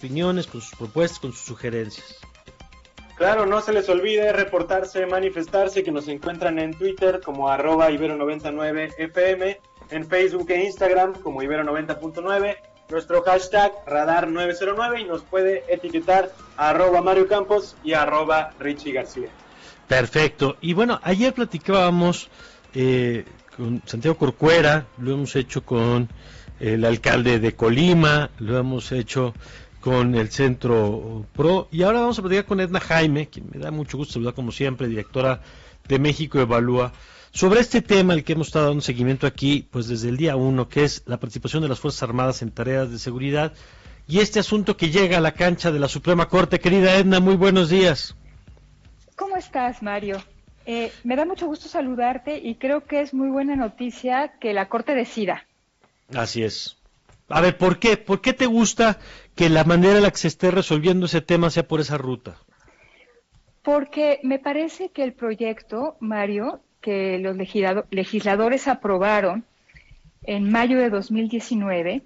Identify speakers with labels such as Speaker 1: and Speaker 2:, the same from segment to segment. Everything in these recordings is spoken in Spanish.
Speaker 1: opiniones, con sus propuestas, con sus sugerencias.
Speaker 2: Claro, no se les olvide reportarse, manifestarse, que nos encuentran en Twitter como arroba ibero99fm, en Facebook e Instagram como ibero90.9, nuestro hashtag radar909 y nos puede etiquetar arroba Mario Campos y arroba Richie García.
Speaker 1: Perfecto. Y bueno, ayer platicábamos eh, con Santiago Corcuera, lo hemos hecho con el alcalde de Colima, lo hemos hecho con el Centro Pro. Y ahora vamos a platicar con Edna Jaime, quien me da mucho gusto saludar como siempre, directora de México Evalúa, sobre este tema al que hemos estado dando seguimiento aquí, pues desde el día uno, que es la participación de las Fuerzas Armadas en tareas de seguridad y este asunto que llega a la cancha de la Suprema Corte. Querida Edna, muy buenos días.
Speaker 3: ¿Cómo estás, Mario? Eh, me da mucho gusto saludarte y creo que es muy buena noticia que la Corte decida.
Speaker 1: Así es. A ver, ¿por qué? ¿Por qué te gusta que la manera en la que se esté resolviendo ese tema sea por esa ruta?
Speaker 3: Porque me parece que el proyecto, Mario, que los legisladores aprobaron en mayo de 2019,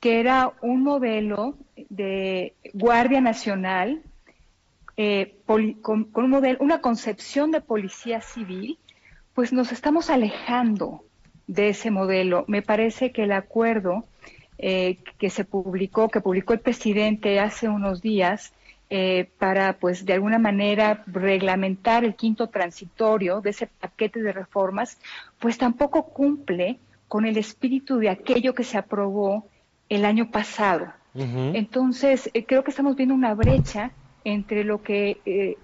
Speaker 3: que era un modelo de Guardia Nacional eh, con, un modelo, una concepción de policía civil, pues nos estamos alejando de ese modelo. Me parece que el acuerdo eh, que se publicó, que publicó el presidente hace unos días, eh, para, pues, de alguna manera reglamentar el quinto transitorio de ese paquete de reformas, pues tampoco cumple con el espíritu de aquello que se aprobó el año pasado. Entonces, eh, creo que estamos viendo una brecha entre lo que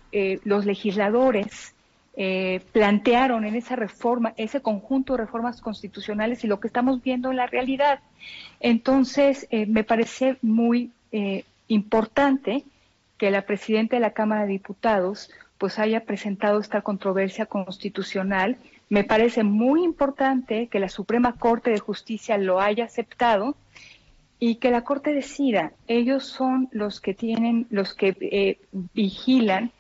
Speaker 3: los legisladores eh, plantearon en esa reforma, ese conjunto de reformas constitucionales y lo que estamos viendo en la realidad. Entonces, eh, me parece muy eh, importante que la presidenta de la Cámara de Diputados pues haya presentado esta controversia constitucional. Me parece muy importante que la Suprema Corte de Justicia lo haya aceptado y que la Corte decida. Ellos son los que tienen, los que vigilan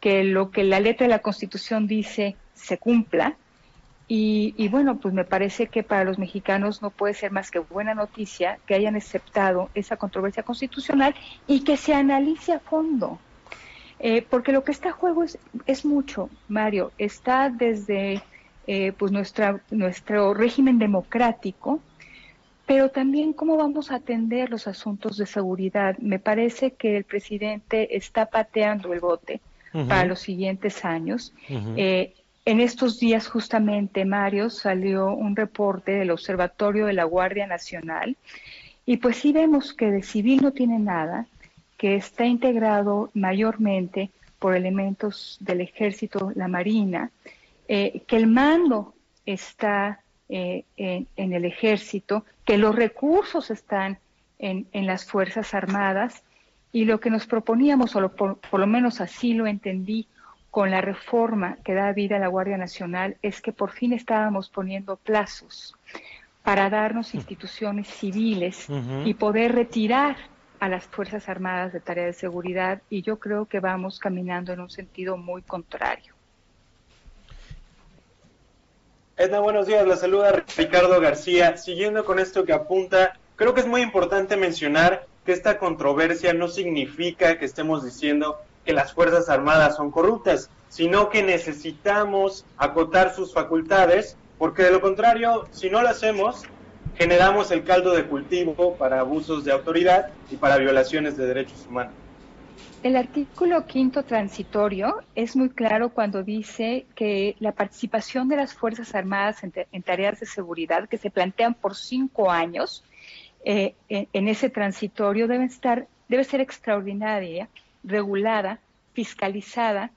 Speaker 3: que lo que la letra de la Constitución dice se cumpla. Y, bueno, pues me parece que para los mexicanos no puede ser más que buena noticia que hayan aceptado esa controversia constitucional y que se analice a fondo. Eh, porque lo que está a juego es, es mucho, Mario. Está desde eh, pues nuestra, nuestro régimen democrático, pero también cómo vamos a atender los asuntos de seguridad. Me parece que el presidente está pateando el bote para los siguientes años. Eh, en estos días justamente, Mario, salió un reporte del Observatorio de la Guardia Nacional y pues sí vemos que de civil no tiene nada, que está integrado mayormente por elementos del ejército, la marina, eh, que el mando está eh, en, el ejército, que los recursos están en, en las Fuerzas Armadas y lo que nos proponíamos, o por, lo menos así lo entendí, con la reforma que da vida a la Guardia Nacional, es que por fin estábamos poniendo plazos para darnos instituciones civiles y poder retirar a las Fuerzas Armadas de tarea de seguridad y yo creo que vamos caminando en un sentido muy contrario.
Speaker 2: Edna, buenos días. La saluda Ricardo García. Siguiendo con esto que apunta, creo que es muy importante mencionar que esta controversia no significa que estemos diciendo que las Fuerzas Armadas son corruptas, sino que necesitamos acotar sus facultades, porque de lo contrario, si no lo hacemos, generamos el caldo de cultivo para abusos de autoridad y para violaciones de derechos humanos.
Speaker 3: El artículo quinto transitorio es muy claro cuando dice que la participación de las Fuerzas Armadas en, en tareas de seguridad que se plantean por cinco años eh, en, ese transitorio debe, estar, debe ser extraordinaria, regulada, fiscalizada,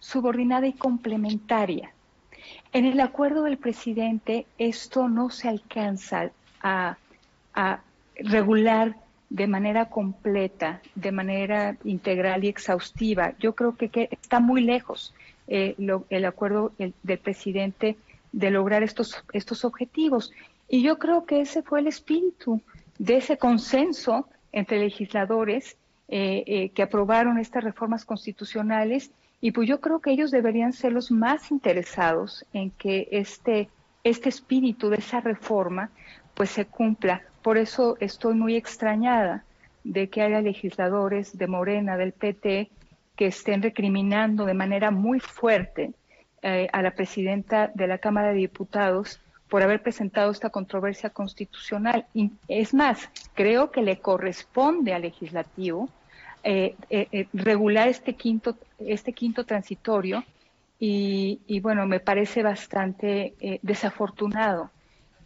Speaker 3: subordinada y complementaria. En el acuerdo del presidente esto no se alcanza a, regular de manera completa, de manera integral y exhaustiva. Yo creo que, está muy lejos eh, el acuerdo del presidente de lograr estos, estos objetivos. Y yo creo que ese fue el espíritu de ese consenso entre legisladores eh, eh, que aprobaron estas reformas constitucionales y pues yo creo que ellos deberían ser los más interesados en que este, este espíritu de esa reforma pues se cumpla. Por eso estoy muy extrañada de que haya legisladores de Morena, del PT, que estén recriminando de manera muy fuerte eh, a la presidenta de la Cámara de Diputados por haber presentado esta controversia constitucional. Y es más, creo que le corresponde al legislativo eh, eh, regular este quinto, este quinto transitorio y, bueno, me parece bastante desafortunado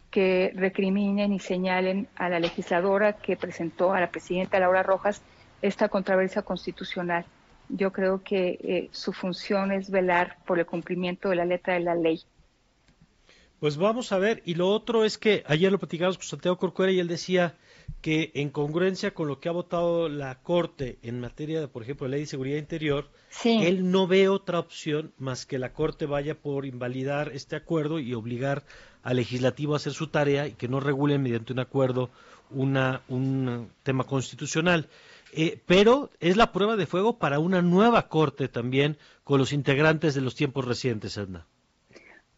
Speaker 3: que recriminen y señalen a la legisladora que presentó a la presidenta Laura Rojas esta controversia constitucional yo creo que eh, su función es velar por el cumplimiento de la letra de la ley.
Speaker 1: Pues vamos a ver, y lo otro es que ayer lo platicamos con Santiago Corcuera y él decía que en congruencia con lo que ha votado la Corte en materia de, por ejemplo, ley de seguridad interior, él no ve otra opción más que la Corte vaya por invalidar este acuerdo y obligar al legislativo a hacer su tarea y que no regule mediante un acuerdo una, un tema constitucional. Eh, pero es la prueba de fuego para una nueva corte también con los integrantes de los tiempos recientes, Edna.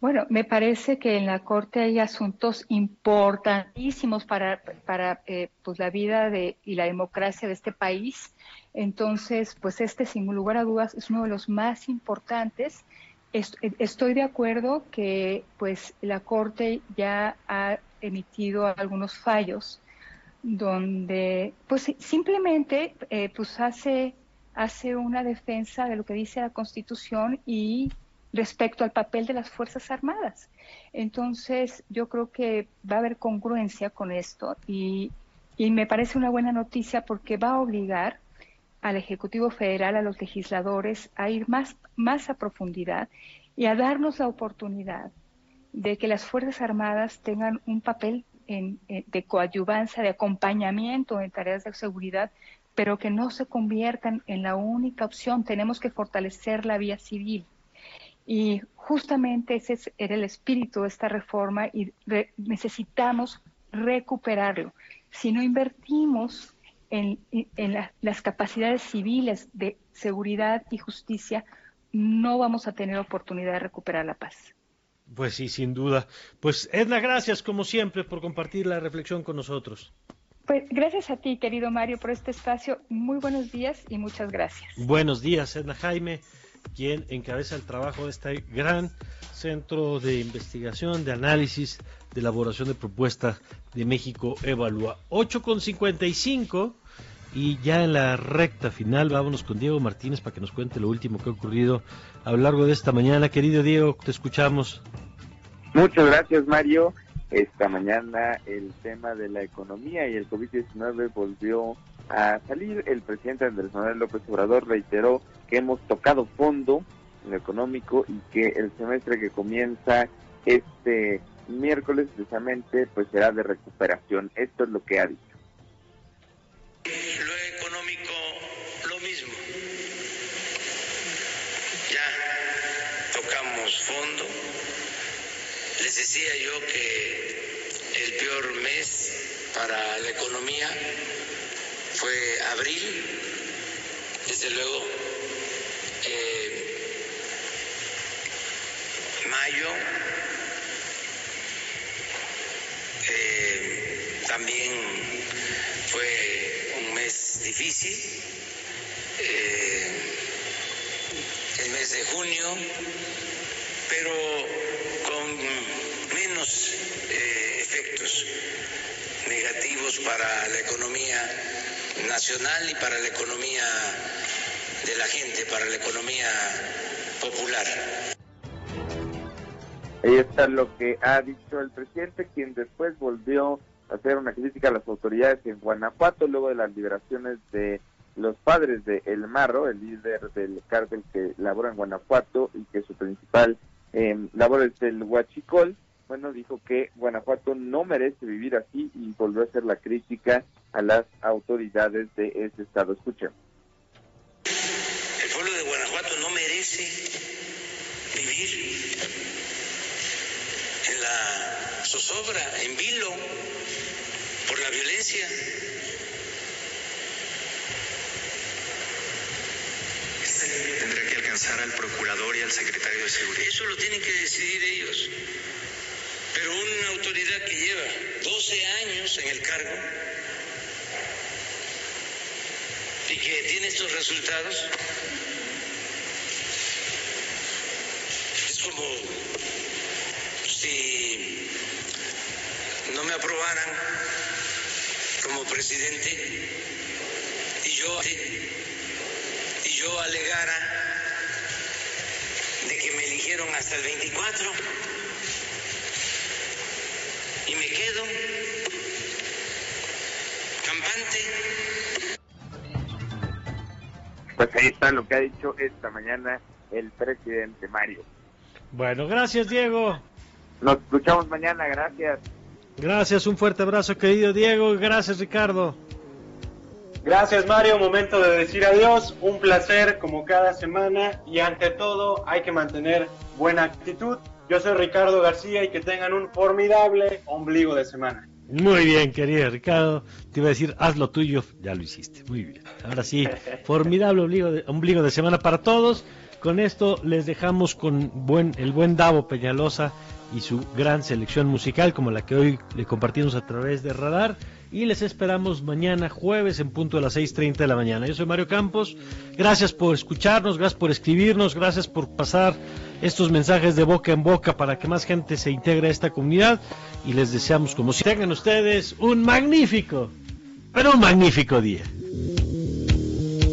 Speaker 3: Bueno, me parece que en la Corte hay asuntos importantísimos para, para eh, pues la vida de, y la democracia de este país. Entonces, pues este, sin lugar a dudas, es uno de los más importantes. Estoy de acuerdo que pues la Corte ya ha emitido algunos fallos donde pues simplemente eh, pues hace, hace una defensa de lo que dice la Constitución y respecto al papel de las Fuerzas Armadas. Entonces, yo creo que va a haber congruencia con esto y, me parece una buena noticia porque va a obligar al Ejecutivo Federal, a los legisladores, a ir más, más a profundidad y a darnos la oportunidad de que las Fuerzas Armadas tengan un papel en, de coadyuvancia, de acompañamiento en tareas de seguridad, pero que no se conviertan en la única opción. Tenemos que fortalecer la vía civil. Y justamente ese era el espíritu de esta reforma y necesitamos recuperarlo. Si no invertimos en, las capacidades civiles de seguridad y justicia, no vamos a tener oportunidad de recuperar la paz.
Speaker 1: Pues sí, sin duda. Pues Edna, gracias como siempre por compartir la reflexión con nosotros.
Speaker 3: Pues gracias a ti, querido Mario, por este espacio. Muy buenos días y muchas gracias.
Speaker 1: Buenos días, Edna Jaime, quien encabeza el trabajo de este gran centro de investigación, de análisis, de elaboración de propuestas de México Evalúa. 8.55 y ya en la recta final vámonos con Diego Martínez para que nos cuente lo último que ha ocurrido a lo largo de esta mañana. Querido Diego, te escuchamos.
Speaker 4: Muchas gracias, Mario. Esta mañana el tema de la economía y el COVID-19 volvió a salir. El presidente Andrés Manuel López Obrador reiteró que hemos tocado fondo en lo económico y que el semestre que comienza este miércoles precisamente pues será de recuperación. Esto es lo que ha dicho.
Speaker 5: Lo económico, lo mismo. Ya tocamos fondo. Les decía yo que el peor mes para la economía fue abril. Desde luego, eh, mayo, eh, también fue difícil. Eh, el mes de junio, pero con menos efectos negativos para la economía nacional y para la economía de la gente, para la economía popular.
Speaker 4: Ahí está lo que ha dicho el presidente, quien después volvió hacer una crítica a las autoridades en Guanajuato luego de las liberaciones de los padres de El Marro, el líder del cártel que labora en Guanajuato y que su principal eh, labor es el Huachicol. Bueno, dijo que Guanajuato no merece vivir así y volvió a hacer la crítica a las autoridades de ese estado. Escuchen.
Speaker 5: El pueblo de Guanajuato no merece vivir en la zozobra, en vilo por la violencia.
Speaker 6: Esta ley tendrá que alcanzar al procurador y al secretario de seguridad.
Speaker 5: Eso lo tienen que decidir ellos. Pero una autoridad que lleva 12 años en el cargo que tiene estos resultados es como si no me aprobaran como presidente y yo y yo alegara de que me eligieron hasta el 24 y me quedo campante.
Speaker 4: Pues ahí está lo que ha dicho esta mañana el presidente Mario.
Speaker 1: Bueno, gracias Diego.
Speaker 4: Nos escuchamos mañana, gracias.
Speaker 1: Gracias, un fuerte abrazo querido Diego, gracias Ricardo.
Speaker 2: Gracias Mario, momento de decir adiós, un placer como cada semana y ante todo hay que mantener buena actitud. Yo soy Ricardo García y que tengan un formidable ombligo de semana.
Speaker 1: Muy bien, querido Ricardo. Te iba a decir, haz lo tuyo, ya lo hiciste. Muy bien. Ahora sí, formidable ombligo de, ombligo de semana para todos. Con esto les dejamos con buen, el buen Davo Peñalosa y su gran selección musical, como la que hoy le compartimos a través de Radar. Y les esperamos mañana jueves en punto de las 6.30 de la mañana. Yo soy Mario Campos. Gracias por escucharnos, gracias por escribirnos, gracias por pasar estos mensajes de boca en boca para que más gente se integre a esta comunidad. Y les deseamos como si tengan ustedes un magnífico, pero un magnífico día.